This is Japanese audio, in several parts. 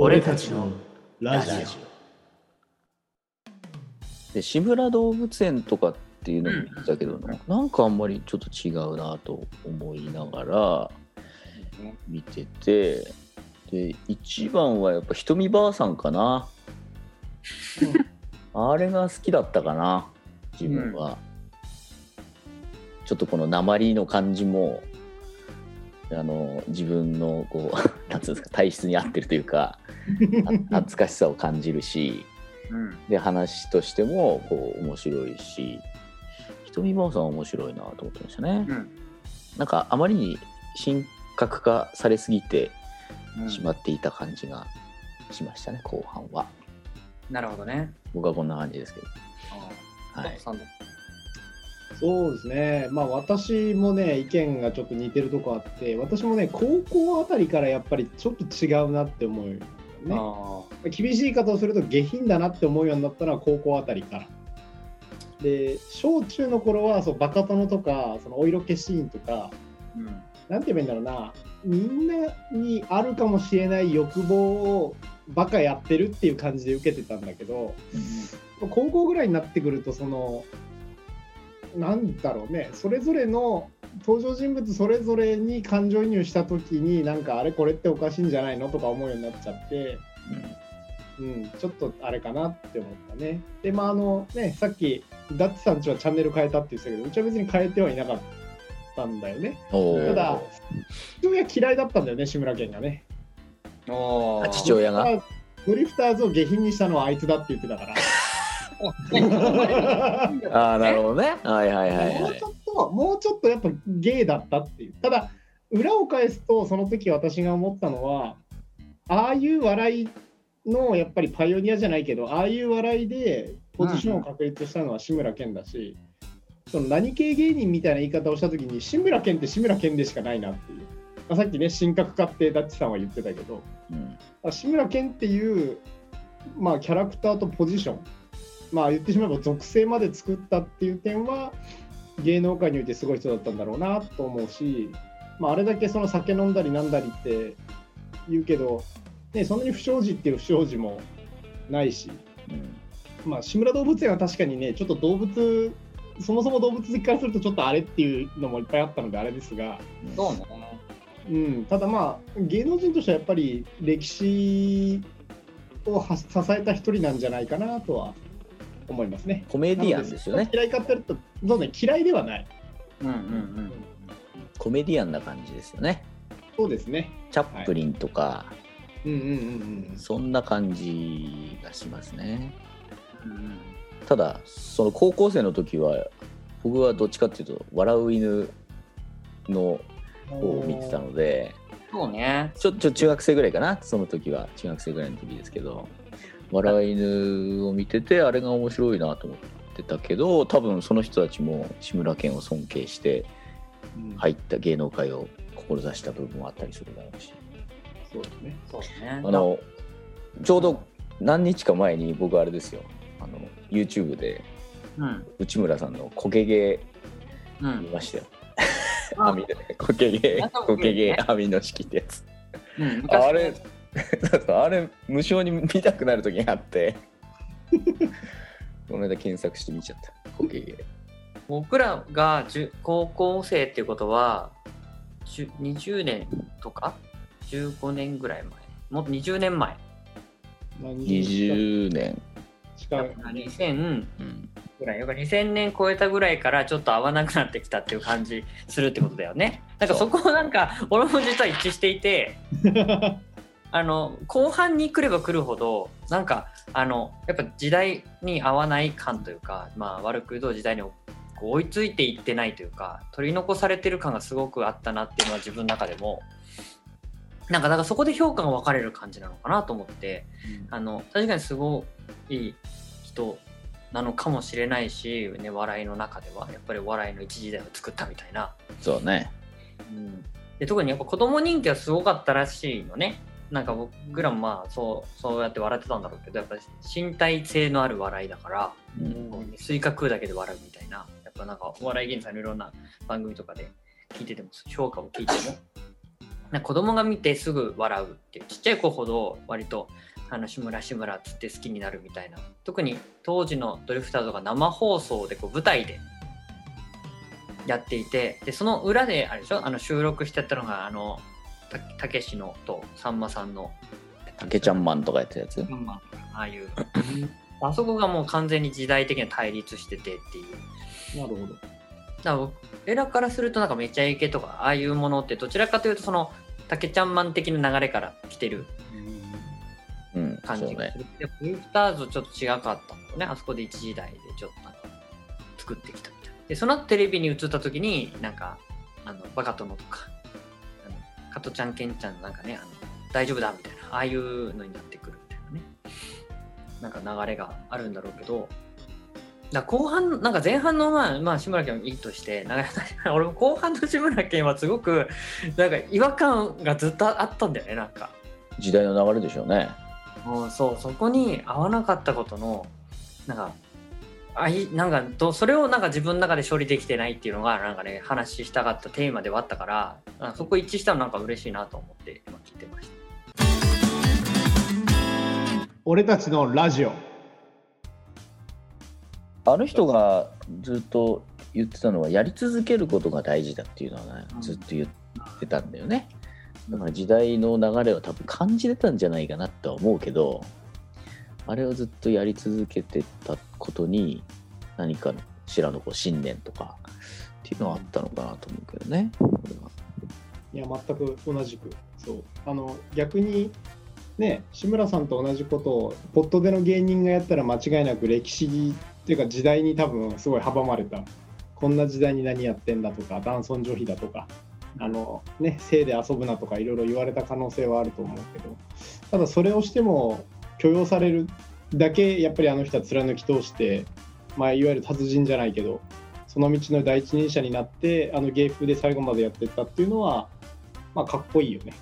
俺たちのラジで志村動物園とかっていうのも見たけど、な。ん。かあんまりちょっと違うなと思いながら見てて。で一番はやっぱひとみばあさんかな。あれが好きだったかな自分は、ちょっとこの鉛の感じもあの自分のこう なんつうんですか体質に合ってるというか。あ 懐かしさを感じるしうん。で話としてもこう面白いしひとみばあさんは面白いなと思ってましたね、うん。なんかあまりに神格化されすぎてうん。しまっていた感じがしましたね後半は。なるほどね。僕はこんな感じですけど。はい。そうですね、まあ私もね、意見がちょっと似てるとこあって、私もね、高校あたりからやっぱりちょっと違うなって思う。よね。あ厳しい言い方をすると下品だなって思うようになったのは高校あたりから。で、小中の頃はそうバカ殿とか、そのお色気シーンとか、ーうん。なんて言えばいいんだろうな、みんなにあるかもしれない欲望をバカやってるっていう感じで受けてたんだけど、高校ぐらいになってくるとそのなんだろうね。それぞれの登場人物それぞれに感情移入した時になんかあれこれっておかしいんじゃないのとか思うようになっちゃって、うん、ちょっとあれかなって思ったね。でまああのねさっきダッチさんちはチャンネル変えたって言ってたけどうちは別に変えてはいなかったんだよね。ただ父親嫌いだったんだよね志村けんがね。あ父親が？ドリフターズを下品にしたのはあいつだって言ってたから。ああなるほどね。はいはいはいはいもうちょっと、もうちょっとやっぱゲイだったっていう。ただ、裏を返すと、その時私が思ったのは、ああいう笑いのやっぱりパイオニアじゃないけど、ああいう笑いでポジションを確立したのは志村けんだし、その何系芸人みたいな言い方をした時に、志村けんって志村けんでしかないなっていう。まあ、さっきね、神格化ってダッチさんは言ってたけど、うんあ志村けんっていう、まあ、キャラクターとポジション、まあ、言ってしまえば属性まで作ったっていう点は芸能界においてすごい人だったんだろうなと思うし、まあ、あれだけその酒飲んだりなんだりって言うけど、ね、そんなに不祥事っていう不祥事もないし、うんまあ、志村動物園は確かにねちょっと動物そもそも動物好きからするとちょっとあれっていうのもいっぱいあったのであれですが。そうね。うん、ただまあ芸能人としてはやっぱり歴史をは支えた一人なんじゃないかなとは思いますね。コメディアンですよね嫌いかって言うとそうね嫌いではない。うんうんうん。コメディアンな感じですよねそうですね。チャップリンとか、うんうんうんうん。そんな感じがしますねうんただその高校生の時は僕はどっちかっていうと「笑う犬」の方を見てたのでそうね。ちょちょ中学生ぐらいかなその時は中学生ぐらいの時ですけど「笑う犬」を見ててあれが面白いなと思ってたけど多分その人たちも志村けんを尊敬してうん入った芸能界を志した部分もあったりするだろうしそうですね。そうね。あのちょうど何日か前に僕あれですよあの YouTube でうん。内村さんのコケゲうんー見。ましたよ。あ 網でコケゲやったーコケゲー網の式ってやつ。うん昔あれあれ無償に見たくなる時があって。この間検索して見ちゃった。僕らがじゅ高校生っていうことはじゅ20年とか？15年ぐらい前。もっと20年前。20年。近い。2000うん。ぐらい。よ2000年超えたぐらいからちょっと合わなくなってきたっていう感じするってことだよね。なんかそこをなんか俺も実は一致していて あの後半に来れば来るほどなんかあのやっぱ時代に合わない感というか、まあ、悪く言うと時代に追いついていってないというか取り残されてる感がすごくあったなっていうのは自分の中でもなんかだからそこで評価が分かれる感じなのかなと思ってあの確かにすごい人なのかもしれないし、ね、笑いの中ではやっぱりお笑いの一時代を作ったみたいな。そうね。うん。で特にやっぱ子供人気はすごかったらしいのねなんか僕らもまあそうそうやって笑ってたんだろうけどやっぱり身体性のある笑いだから、うん。スイカ食うだけで笑うみたいなやっぱなんかお笑い芸人さんのいろんな番組とかで聞いてても評価を聞いてもな子供が見てすぐ笑うっていうちっちゃい子ほど割とあの志村志村っつって好きになるみたいな。特に当時のドリフターズが生放送でこう舞台でやっていてでその裏であれでしょ？あの収録してたのがあのたたけしのとさんまさんの。たけちゃんマンとかやったやつ？まあああいう。あそこがもう完全に時代的に対立しててっていう。なるほど。だから僕らからするとなんかめちゃイケとかああいうものってどちらかというとそのたけちゃんマン的な流れから来てる。うん。感じがする。でドリフターズちょっと違かったんだよね。あそこで一時代でちょっとなんか作ってきたみたいな。でその後テレビに映った時になんかあのバカ殿とか加トちゃんケンちゃんなんかねあの大丈夫だみたいなああいうのになってくるみたいなねなんか流れがあるんだろうけどだ後半なんか前半のまあ、まあ、志村けんいいとしてなんか俺も後半の志村けんはすごくなんか違和感がずっとあったんだよねなんか。時代の流れでしょうねもうそうそこに合わなかったことのなんかあいなんかどそれをなんか自分の中で処理できてないっていうのがなんかね話したかったテーマではあったからあそこ一致したのなんか嬉しいなと思って今聞いてました。俺たちのラジオ。あの人がずっと言ってたのはやり続けることが大事だっていうのはねうん。ずっと言ってたんだよね。だから時代の流れを多分感じてたんじゃないかなとは思うけどあれをずっとやり続けてたことに何かの知らぬこう信念とかっていうのはあったのかなと思うけどねこれはいや、全く同じく。そう。あの、逆に、ね、志村さんと同じことを、ポットでの芸人がやったら間違いなく歴史っていうか時代に多分すごい阻まれた。こんな時代に何やってんだとか、男尊女卑だとか、あの、ね、性で遊ぶなとかいろいろ言われた可能性はあると思うけど、ただそれをしても許容されるだけ、やっぱりあの人は貫き通して、まあ、いわゆる達人じゃないけど、その道の第一人者になって、あの芸風で最後までやってったっていうのは、まあ、かっこいいよね。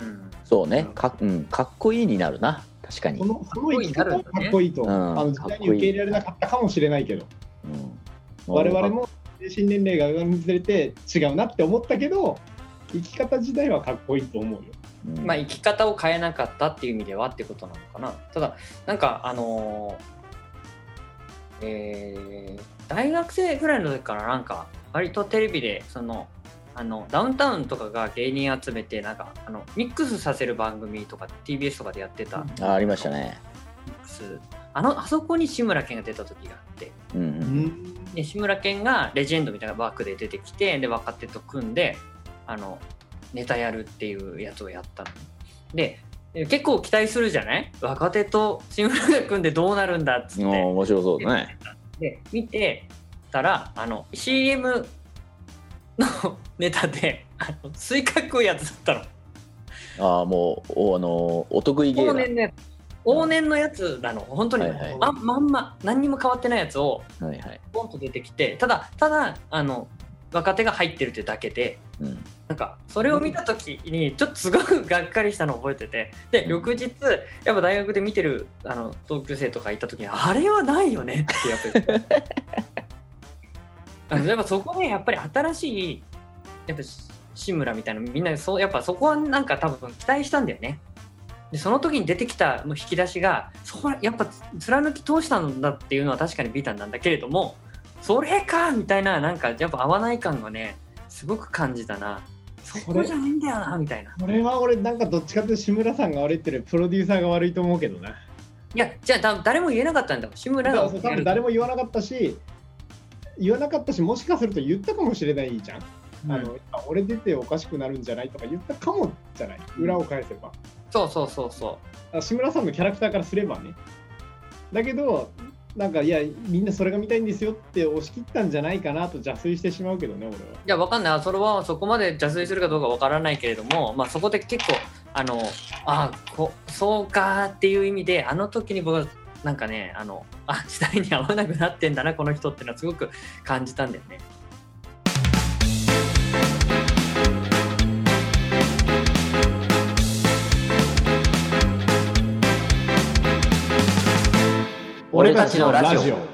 うん。そうね。か,、うん、かっこいいになるな。確かに、そのその生き方はかっこいいと思う。うん。あの時代に受け入れられなかったかもしれないけど、うん、我々も精神年齢が上がるにつれて違うなって思ったけど、生き方自体はかっこいいと思うよ。うん。まあ生き方を変えなかったっていう意味ではってことなのかな。ただなんかあのーえー大学生ぐらいの時からなんか割とテレビでそのあのダウンタウンとかが芸人集めてなんかあのミックスさせる番組とか TBS とかでやってた。あありましたね。ミックス。あのあそこに志村けんが出た時があって。うん。で志村けんがレジェンドみたいなバックで出てきてで若手と組んであのネタやるっていうやつをやったの。でで結構期待するじゃない？若手と志村が組んでどうなるんだっつって。面白そうだね。で見てたらあの CM のネタであのスイカ食うやつだったの。ああもうおあのお得意芸だ往年のやつ。往年のやつなの。本当に、はいはい。ままんま何にも変わってないやつをはいはい、ポンと出てきてただただあの若手が入ってるってだけでうん、なんかそれを見た時にちょっとすごくがっかりしたのを覚えてて。で翌日やっぱ大学で見てるあの同級生とかいた時にあれはないよねってやっぱり。あのやっぱそこでやっぱり新しいやっぱ志村みたいなみんなそうやっぱそこはなんか多分期待したんだよね。でその時に出てきたもう引き出しがそれやっぱ貫き通したんだっていうのは確かにビタンなんだけれどもそれかみたいななんかやっぱ合わない感がねすごく感じたなそこじゃないんだよなみたいなこれは俺なんかどっちかというと志村さんが悪いっていうよりプロデューサーが悪いと思うけどな。いやじゃあ誰も言えなかったんだ志村がだからそう多分誰も言わなかったし、言わなかったし、もしかすると言ったかもしれないじゃん。あのあ俺出ておかしくなるんじゃないとか言ったかもじゃない。裏を返せば。そうそうそうそあ志村さんのキャラクターからすればね。だけど、なんかいや、みんなそれが見たいんですよって押し切ったんじゃないかなと邪推してしまうけどね、俺は。いやわかんないそれはそこまで邪推するかどうかわからないけれどもまあそこで結構あのあこそうかっていう意味であの時に僕はなんかねあのあ時代に合わなくなってんだなこの人っていうのはすごく感じたんだよね俺たちのラジオ。